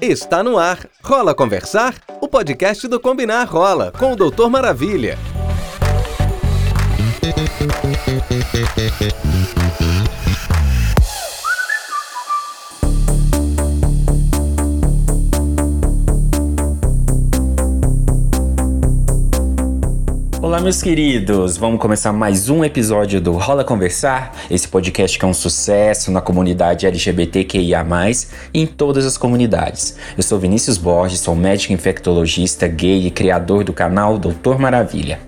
Está no ar. Rola Conversar? O podcast do Combinar Rola, com o Doutor Maravilha. Olá, meus queridos! Vamos começar mais um episódio do Rola Conversar, esse podcast que é um sucesso na comunidade LGBTQIA, e em todas as comunidades. Eu sou Vinícius Borges, sou médico infectologista, gay e criador do canal Doutor Maravilha.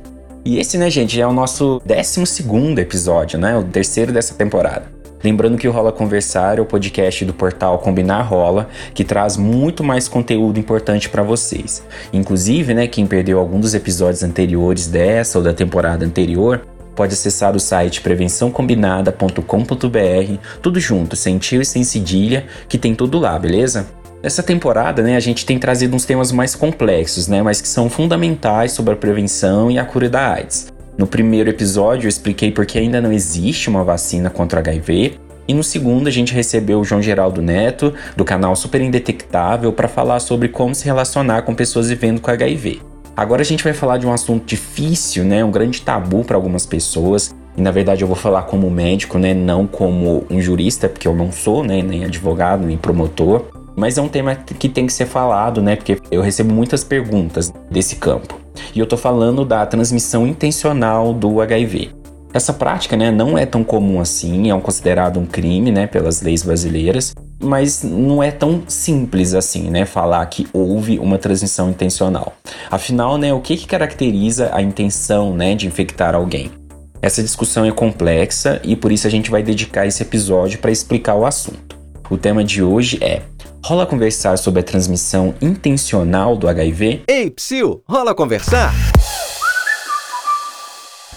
E esse, né, gente, é o nosso 12 episódio, né? O terceiro dessa temporada. Lembrando que o Rola Conversar é o podcast do portal Combinar Rola, que traz muito mais conteúdo importante para vocês. Inclusive, né, quem perdeu algum dos episódios anteriores dessa ou da temporada anterior, pode acessar o site prevençãocombinada.com.br, tudo junto, sem tio e sem cedilha, que tem tudo lá, beleza? Essa temporada, né, a gente tem trazido uns temas mais complexos, né, mas que são fundamentais sobre a prevenção e a cura da AIDS. No primeiro episódio eu expliquei por que ainda não existe uma vacina contra HIV. E no segundo a gente recebeu o João Geraldo Neto, do canal Super Indetectável, para falar sobre como se relacionar com pessoas vivendo com HIV. Agora a gente vai falar de um assunto difícil, né, um grande tabu para algumas pessoas. E na verdade eu vou falar como médico, né, não como um jurista, porque eu não sou, né, nem advogado, nem promotor. Mas é um tema que tem que ser falado, né, porque eu recebo muitas perguntas desse campo. E eu estou falando da transmissão intencional do HIV. Essa prática né, não é tão comum assim, é um considerado um crime né, pelas leis brasileiras, mas não é tão simples assim, né, falar que houve uma transmissão intencional. Afinal, né, o que, que caracteriza a intenção né, de infectar alguém? Essa discussão é complexa e por isso a gente vai dedicar esse episódio para explicar o assunto. O tema de hoje é Rola conversar sobre a transmissão intencional do HIV? Ei, Psyu, rola conversar?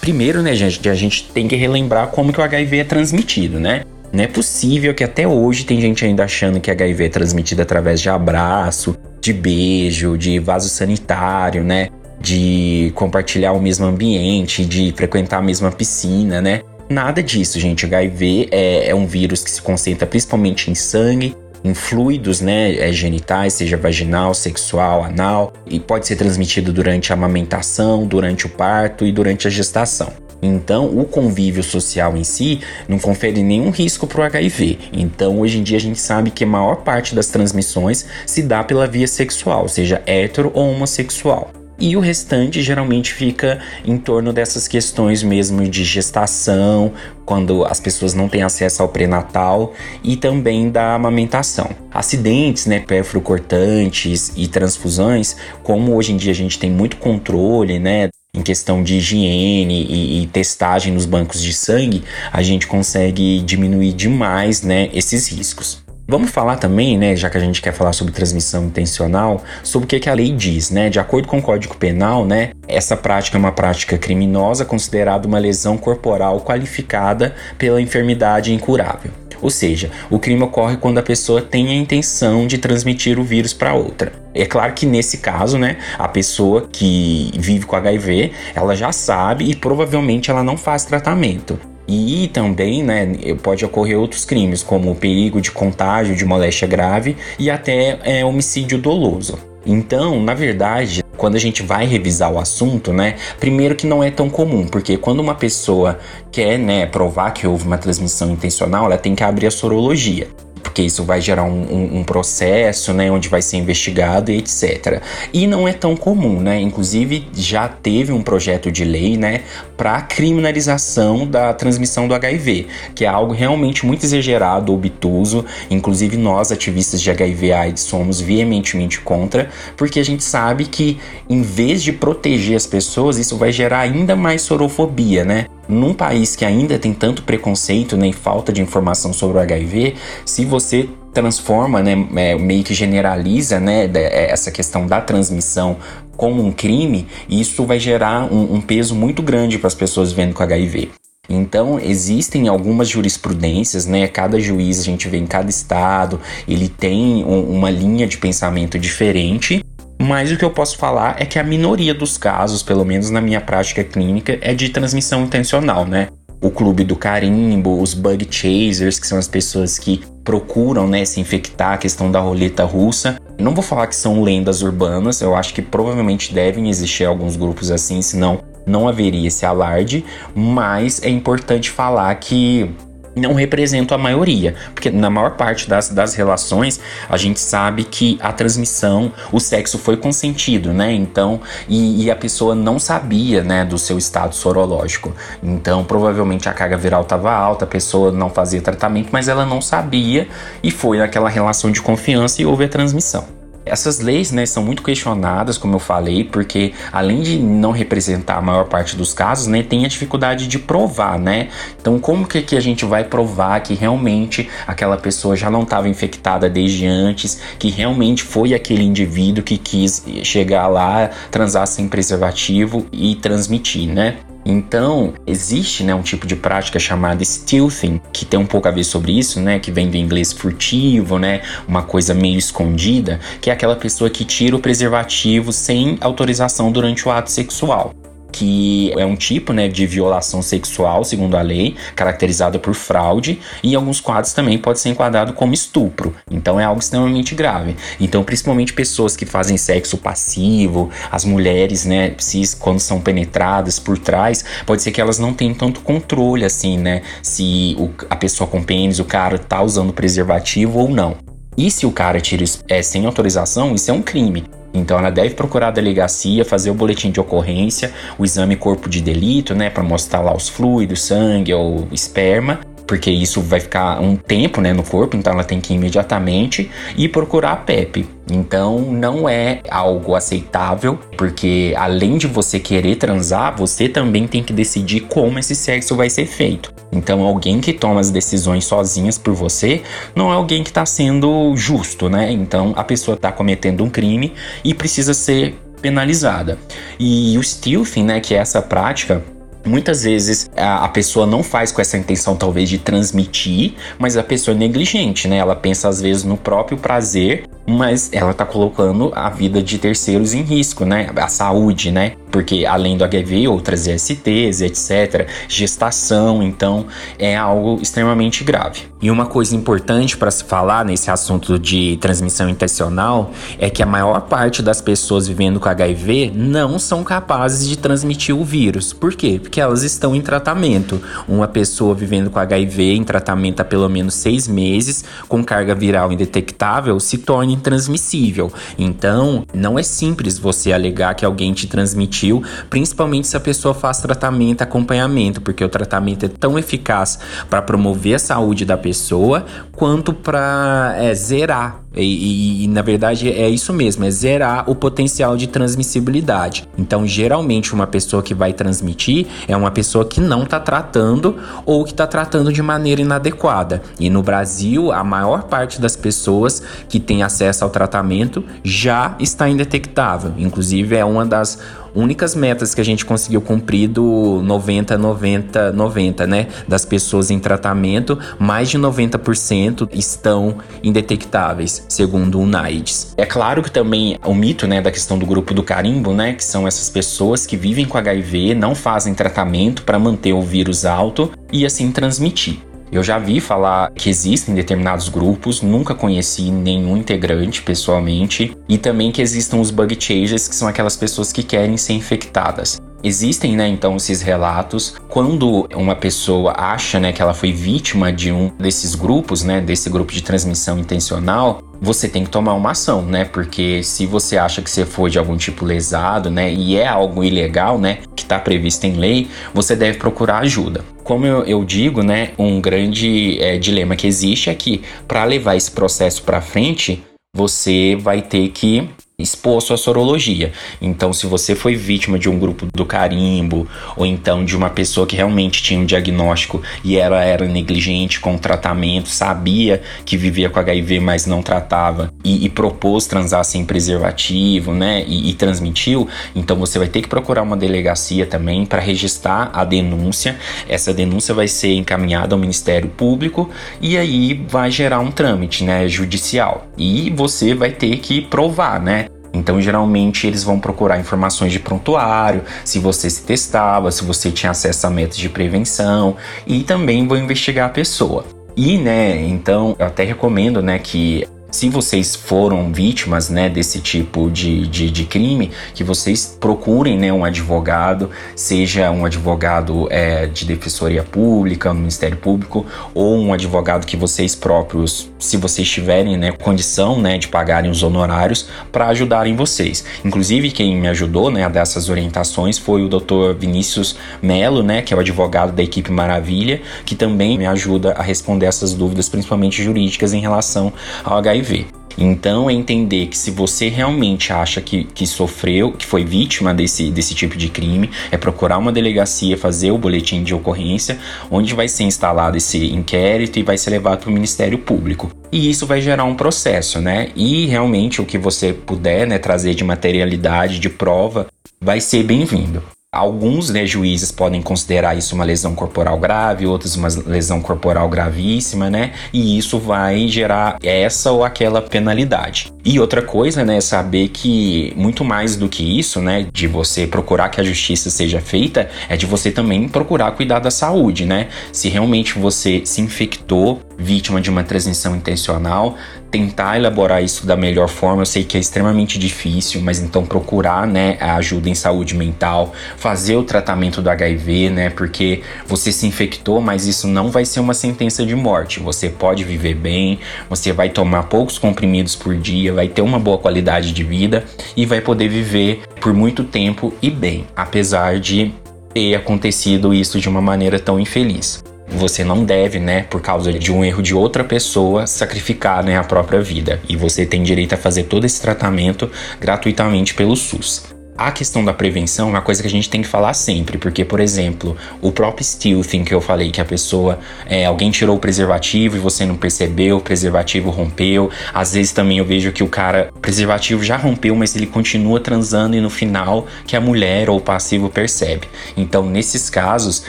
Primeiro, né, gente, a gente tem que relembrar como que o HIV é transmitido, né? Não é possível que até hoje tem gente ainda achando que HIV é transmitido através de abraço, de beijo, de vaso sanitário, né? De compartilhar o mesmo ambiente, de frequentar a mesma piscina, né? Nada disso, gente. HIV é, é um vírus que se concentra principalmente em sangue em fluidos né, é, genitais, seja vaginal, sexual, anal, e pode ser transmitido durante a amamentação, durante o parto e durante a gestação. Então, o convívio social em si não confere nenhum risco para o HIV. Então, hoje em dia, a gente sabe que a maior parte das transmissões se dá pela via sexual, seja hétero ou homossexual e o restante geralmente fica em torno dessas questões mesmo de gestação, quando as pessoas não têm acesso ao pré-natal e também da amamentação. Acidentes, né, cortantes e transfusões, como hoje em dia a gente tem muito controle, né, em questão de higiene e, e, testagem nos bancos de sangue, a gente consegue diminuir demais, né, esses riscos. Vamos falar também, né, já que a gente quer falar sobre transmissão intencional, sobre o que, que a lei diz, né? De acordo com o Código Penal, né, essa prática é uma prática criminosa considerada uma lesão corporal qualificada pela enfermidade incurável. Ou seja, o crime ocorre quando a pessoa tem a intenção de transmitir o vírus para outra. É claro que nesse caso, né, a pessoa que vive com HIV, ela já sabe e provavelmente ela não faz tratamento. E também, né, pode ocorrer outros crimes, como o perigo de contágio de moléstia grave e até é, homicídio doloso. Então, na verdade, quando a gente vai revisar o assunto, né, primeiro que não é tão comum, porque quando uma pessoa quer, né, provar que houve uma transmissão intencional, ela tem que abrir a sorologia porque isso vai gerar um, um, um, processo, né, onde vai ser investigado e etc. E não é tão comum, né? Inclusive já teve um projeto de lei, né, para criminalização da transmissão do HIV, que é algo realmente muito exagerado, obtuso. Inclusive nós ativistas de HIV/AIDS somos veementemente contra, porque a gente sabe que em vez de proteger as pessoas, isso vai gerar ainda mais sorofobia, né? Num país que ainda tem tanto preconceito nem né, falta de informação sobre o HIV, se você transforma, né, é, meio que generaliza, né, é, essa questão da transmissão como um crime, isso vai gerar um, um peso muito grande para as pessoas vivendo com HIV. Então, existem algumas jurisprudências, né? Cada juiz a gente vê em cada estado, ele tem um, uma linha de pensamento diferente. Mas o que eu posso falar é que a minoria dos casos, pelo menos na minha prática clínica, é de transmissão intencional, né? O clube do carimbo, os bug chasers, que são as pessoas que procuram, né, se infectar, a questão da roleta russa. Não vou falar que são lendas urbanas, eu acho que provavelmente devem existir alguns grupos assim, senão não haveria esse alarde, mas é importante falar que não representam a maioria, porque na maior parte das, das relações a gente sabe que a transmissão, o sexo foi consentido, né? Então, e, e a pessoa não sabia, né, do seu estado sorológico. Então, provavelmente a carga viral estava alta, a pessoa não fazia tratamento, mas ela não sabia e foi naquela relação de confiança e houve a transmissão. Essas leis, né, são muito questionadas, como eu falei, porque além de não representar a maior parte dos casos, né, tem a dificuldade de provar, né? Então, como que, que a gente vai provar que realmente aquela pessoa já não estava infectada desde antes, que realmente foi aquele indivíduo que quis chegar lá, transar sem preservativo e transmitir, né? Então, existe né, um tipo de prática chamada stealthing, que tem um pouco a ver sobre isso, né? Que vem do inglês furtivo, né? Uma coisa meio escondida, que é aquela pessoa que tira o preservativo sem autorização durante o ato sexual que é um tipo né, de violação sexual, segundo a lei, caracterizada por fraude, e em alguns quadros também pode ser enquadrado como estupro. Então é algo extremamente grave. Então, principalmente pessoas que fazem sexo passivo, as mulheres, né, se, quando são penetradas por trás, pode ser que elas não tenham tanto controle assim, né? Se o, a pessoa com pênis, o cara tá usando preservativo ou não. E se o cara tira é, sem autorização, isso é um crime. Então ela deve procurar a delegacia, fazer o boletim de ocorrência, o exame corpo de delito, né, para mostrar lá os fluidos, sangue ou esperma, porque isso vai ficar um tempo, né, no corpo, então ela tem que ir imediatamente e procurar a PEP. Então não é algo aceitável, porque além de você querer transar, você também tem que decidir como esse sexo vai ser feito. Então alguém que toma as decisões sozinhas por você não é alguém que está sendo justo, né? Então a pessoa está cometendo um crime e precisa ser penalizada. E o stealthing, né, que é essa prática Muitas vezes a, pessoa não faz com essa intenção, talvez, de transmitir, mas a pessoa é negligente, né? Ela pensa às vezes no próprio prazer mas ela tá colocando a vida de terceiros em risco, né? A saúde, né? Porque além do HIV, outras ISTs, etc., gestação, então é algo extremamente grave. E uma coisa importante para se falar nesse assunto de transmissão intencional é que a maior parte das pessoas vivendo com HIV não são capazes de transmitir o vírus. Por quê? Porque elas estão em tratamento. Uma pessoa vivendo com HIV em tratamento há pelo menos seis meses, com carga viral indetectável, se torna intransmissível. Então, não é simples você alegar que alguém te transmitiu, principalmente se a pessoa faz tratamento, acompanhamento, porque o tratamento é tão eficaz para promover a saúde da pessoa quanto para é, zerar e, e, e, na verdade é isso mesmo, é zerar o potencial de transmissibilidade. Então, geralmente, uma pessoa que vai transmitir é uma pessoa que não está tratando ou que está tratando de maneira inadequada. E no Brasil, a maior parte das pessoas que tem acesso ao tratamento já está indetectável. Inclusive, é uma das únicas metas que a gente conseguiu cumprir do 90, 90, 90, né? Das pessoas em tratamento, mais de 90% estão indetectáveis, segundo o NIDS. É claro que também o mito, né, da questão do grupo do carimbo, né, que são essas pessoas que vivem com HIV, não fazem tratamento para manter o vírus alto e assim transmitir. Eu já vi falar que existem determinados grupos, nunca conheci nenhum integrante pessoalmente, e também que existam os bug chasers, que são aquelas pessoas que querem ser infectadas. Existem, né, então, esses relatos. Quando uma pessoa acha, né, que ela foi vítima de um desses grupos, né, desse grupo de transmissão intencional, você tem que tomar uma ação, né? Porque se você acha que você foi de algum tipo lesado, né, e é algo ilegal, né, que está previsto em lei, você deve procurar ajuda. Como eu, eu digo, né, um grande é, dilema que existe é que para levar esse processo para frente, você vai ter que exposto à sorologia. Então, se você foi vítima de um grupo do carimbo, ou então de uma pessoa que realmente tinha um diagnóstico e ela era negligente com o tratamento, sabia que vivia com HIV, mas não tratava, e, e propôs transar sem preservativo, né, e, e transmitiu, então você vai ter que procurar uma delegacia também para registrar a denúncia. Essa denúncia vai ser encaminhada ao Ministério Público e aí vai gerar um trâmite, né, judicial. E você vai ter que provar, né, então, geralmente, eles vão procurar informações de prontuário, se você se testava, se você tinha acesso a métodos de prevenção e também vão investigar a pessoa. E, né, então eu até recomendo, né, que se vocês foram vítimas né, desse tipo de, de, de, crime, que vocês procurem né, um advogado, seja um advogado é, de defensoria pública, Ministério Público, ou um advogado que vocês próprios, se vocês tiverem né, condição né, de pagarem os honorários, para ajudarem vocês. Inclusive, quem me ajudou né, a dar essas orientações foi o Dr. Vinícius Melo, né, que é o advogado da equipe Maravilha, que também me ajuda a responder essas dúvidas, principalmente jurídicas, em relação ao HIV HIV. Então é entender que se você realmente acha que, que sofreu, que foi vítima desse, desse tipo de crime, é procurar uma delegacia, fazer o boletim de ocorrência, onde vai ser instalado esse inquérito e vai ser levado para o Ministério Público. E isso vai gerar um processo, né? E realmente o que você puder né, trazer de materialidade, de prova, vai ser bem-vindo. Alguns né, juízes podem considerar isso uma lesão corporal grave, outros uma lesão corporal gravíssima, né? E isso vai gerar essa ou aquela penalidade. E outra coisa, né, é saber que muito mais do que isso, né, de você procurar que a justiça seja feita, é de você também procurar cuidar da saúde, né? Se realmente você se infectou, vítima de uma transmissão intencional, tentar elaborar isso da melhor forma. Eu sei que é extremamente difícil, mas então procurar, né, a ajuda em saúde mental, fazer o tratamento do HIV, né, porque você se infectou, mas isso não vai ser uma sentença de morte. Você pode viver bem, você vai tomar poucos comprimidos por dia, vai ter uma boa qualidade de vida e vai poder viver por muito tempo e bem, apesar de ter acontecido isso de uma maneira tão infeliz. Você não deve, né, por causa de um erro de outra pessoa, sacrificar né, a própria vida. E você tem direito a fazer todo esse tratamento gratuitamente pelo SUS a questão da prevenção é uma coisa que a gente tem que falar sempre, porque, por exemplo, o próprio stealthing que eu falei que a pessoa, é, alguém tirou o preservativo e você não percebeu, o preservativo rompeu. Às vezes também eu vejo que o cara, o preservativo já rompeu, mas ele continua transando e no final que a mulher ou o passivo percebe. Então, nesses casos,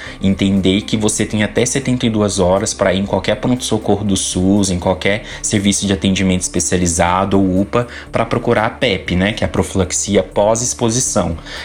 entender que você tem até 72 horas para ir em qualquer pronto-socorro do SUS, em qualquer serviço de atendimento especializado ou UPA, para procurar a PEP, né, que é a profilaxia pós-exposição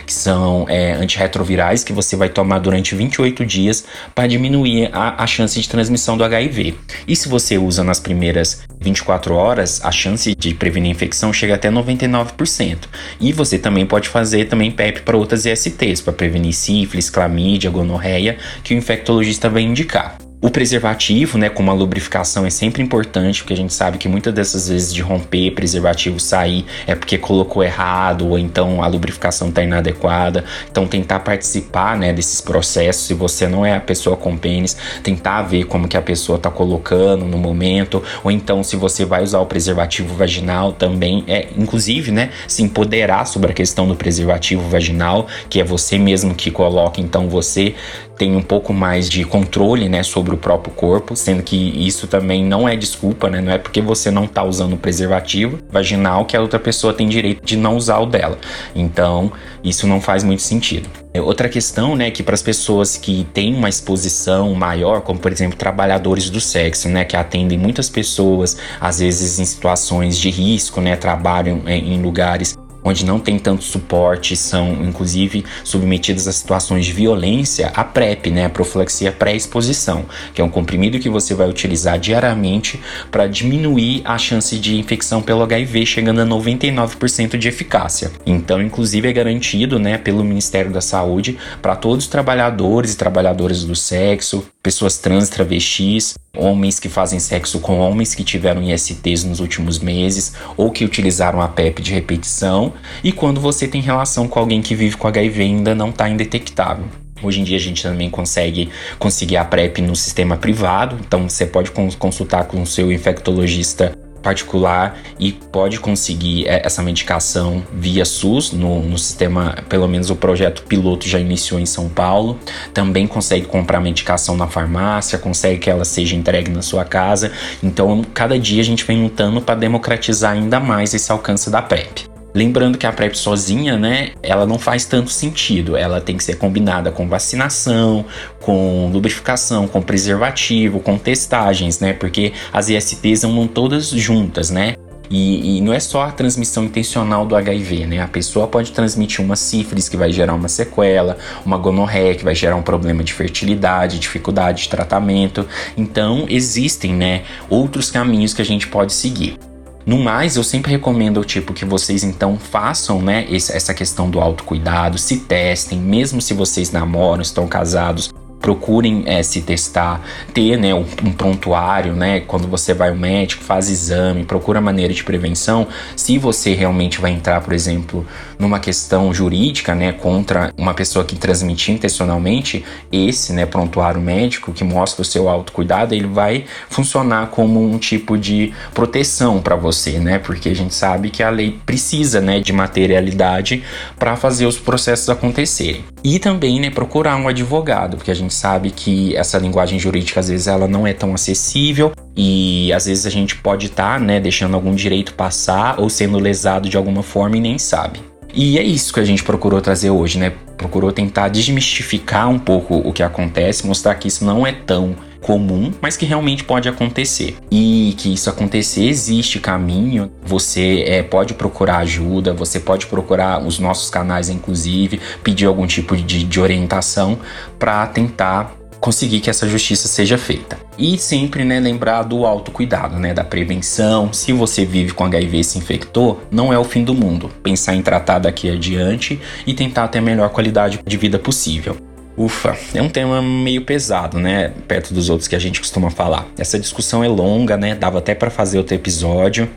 que são é, antirretrovirais que você vai tomar durante 28 dias para diminuir a, a chance de transmissão do HIV. E se você usa nas primeiras 24 horas, a chance de prevenir infecção chega até 99%. E você também pode fazer também PEP para outras ISTs, para prevenir sífilis, clamídia, gonorreia, que o infectologista vai indicar. O preservativo, né, como a lubrificação é sempre importante, porque a gente sabe que muitas dessas vezes de romper preservativo sair é porque colocou errado ou então a lubrificação está inadequada. Então tentar participar, né, desses processos, se você não é a pessoa com pênis, tentar ver como que a pessoa está colocando no momento, ou então se você vai usar o preservativo vaginal também é, inclusive, né, se empoderar sobre a questão do preservativo vaginal, que é você mesmo que coloca, então você tem um pouco mais de controle, né, sobre o próprio corpo, sendo que isso também não é desculpa, né, não é porque você não tá usando o preservativo vaginal que a outra pessoa tem direito de não usar o dela. Então, isso não faz muito sentido. É, outra questão, né, que para as pessoas que têm uma exposição maior, como por exemplo trabalhadores do sexo, né, que atendem muitas pessoas, às vezes em situações de risco, né, trabalham em lugares onde não tem tanto suporte, são inclusive submetidas a situações de violência, a PrEP, né, a profilaxia pré-exposição, que é um comprimido que você vai utilizar diariamente para diminuir a chance de infecção pelo HIV, chegando a 99% de eficácia. Então, inclusive é garantido, né, pelo Ministério da Saúde para todos os trabalhadores e trabalhadoras do sexo, pessoas trans, travestis, homens que fazem sexo com homens que tiveram ISTs nos últimos meses ou que utilizaram a PEP de repetição, e quando você tem relação com alguém que vive com HIV ainda não está indetectável. Hoje em dia a gente também consegue conseguir a PrEP no sistema privado, então você pode consultar com o seu infectologista particular e pode conseguir é, essa medicação via SUS no, no sistema, pelo menos o projeto piloto já iniciou em São Paulo. Também consegue comprar medicação na farmácia, consegue que ela seja entregue na sua casa. Então, cada dia a gente vem lutando para democratizar ainda mais esse alcance da PrEP. Lembrando que a PrEP sozinha, né, ela não faz tanto sentido. Ela tem que ser combinada com vacinação, com lubrificação, com preservativo, com testagens, né? Porque as ISTs andam todas juntas, né? E, e, não é só a transmissão intencional do HIV, né? A pessoa pode transmitir uma sífilis que vai gerar uma sequela, uma gonorreia que vai gerar um problema de fertilidade, dificuldade de tratamento. Então, existem, né, outros caminhos que a gente pode seguir. No mais, eu sempre recomendo tipo que vocês então façam, né, essa questão do autocuidado, se testem, mesmo se vocês namoram, estão casados, procurem é, se testar, ter né, um, um, prontuário, né? Quando você vai ao médico, faz exame, procura maneira de prevenção. Se você realmente vai entrar, por exemplo, numa questão jurídica, né, contra uma pessoa que transmitiu intencionalmente, esse, né, prontuário médico que mostra o seu autocuidado, ele vai funcionar como um tipo de proteção para você, né? Porque a gente sabe que a lei precisa, né, de materialidade para fazer os processos acontecerem. E também, né, procurar um advogado, porque a gente sabe que essa linguagem jurídica às vezes ela não é tão acessível e às vezes a gente pode estar, tá, né, deixando algum direito passar ou sendo lesado de alguma forma e nem sabe. E é isso que a gente procurou trazer hoje, né? Procurou tentar desmistificar um pouco o que acontece, mostrar que isso não é tão comum, mas que realmente pode acontecer. E que isso acontecer existe caminho. Você é, pode procurar ajuda, você pode procurar os nossos canais, inclusive, pedir algum tipo de, de orientação para tentar conseguir que essa justiça seja feita. E sempre, né, lembrar do autocuidado, né, da prevenção. Se você vive com HIV e se infectou, não é o fim do mundo. Pensar em tratar daqui adiante e tentar ter a melhor qualidade de vida possível. Ufa, é um tema meio pesado, né? Perto dos outros que a gente costuma falar. Essa discussão é longa, né? Dava até para fazer outro episódio.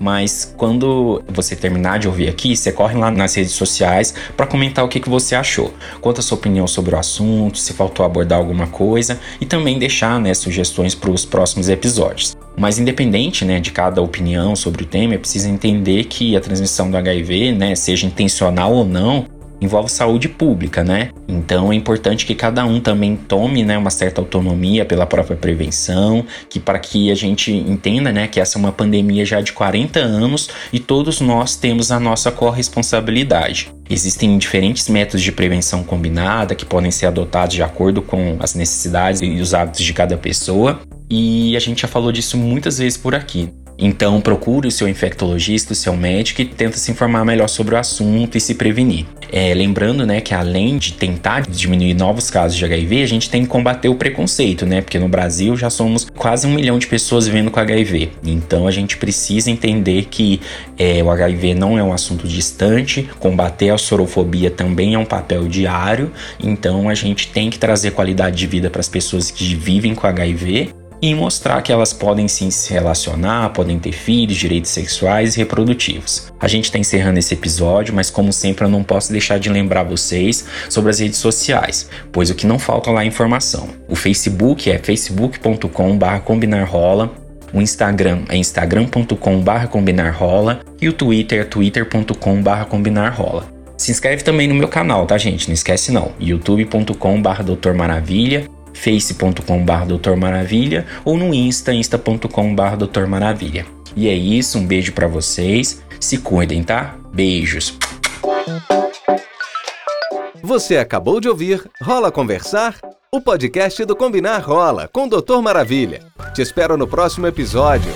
Mas quando você terminar de ouvir aqui, você corre lá nas redes sociais para comentar o que, que você achou. Conta a sua opinião sobre o assunto, se faltou abordar alguma coisa e também deixar né, sugestões para os próximos episódios. Mas independente né, de cada opinião sobre o tema, é preciso entender que a transmissão do HIV, né, seja intencional ou não, envolve saúde pública, né? Então é importante que cada um também tome, né, uma certa autonomia pela própria prevenção, que para que a gente entenda, né, que essa é uma pandemia já de 40 anos e todos nós temos a nossa corresponsabilidade. Existem diferentes métodos de prevenção combinada que podem ser adotados de acordo com as necessidades e os hábitos de cada pessoa. E a gente já falou disso muitas vezes por aqui. Então procure o seu infectologista, o seu médico e tenta se informar melhor sobre o assunto e se prevenir. É, lembrando, né, que além de tentar diminuir novos casos de HIV, a gente tem que combater o preconceito, né? Porque no Brasil já somos quase um milhão de pessoas vivendo com HIV. Então a gente precisa entender que é, o HIV não é um assunto distante, combater a sorofobia também é um papel diário. Então a gente tem que trazer qualidade de vida para as pessoas que vivem com HIV e mostrar que elas podem sim se relacionar, podem ter filhos, direitos sexuais e reprodutivos. A gente está encerrando esse episódio, mas como sempre eu não posso deixar de lembrar vocês sobre as redes sociais, pois o que não falta lá é informação. O Facebook é facebook.com.br combinarrola, o Instagram é instagram.com.br combinarrola e o Twitter é twitter.com.br combinarrola. Se inscreve também no meu canal, tá gente? Não esquece não. youtube.com.br Face.com.br Doutor Maravilha ou no insta, insta.com.br Doutor Maravilha. E é isso, um beijo para vocês, se cuidem, tá? Beijos. Você acabou de ouvir Rola Conversar, o podcast do Combinar Rola com Doutor Maravilha. Te espero no próximo episódio.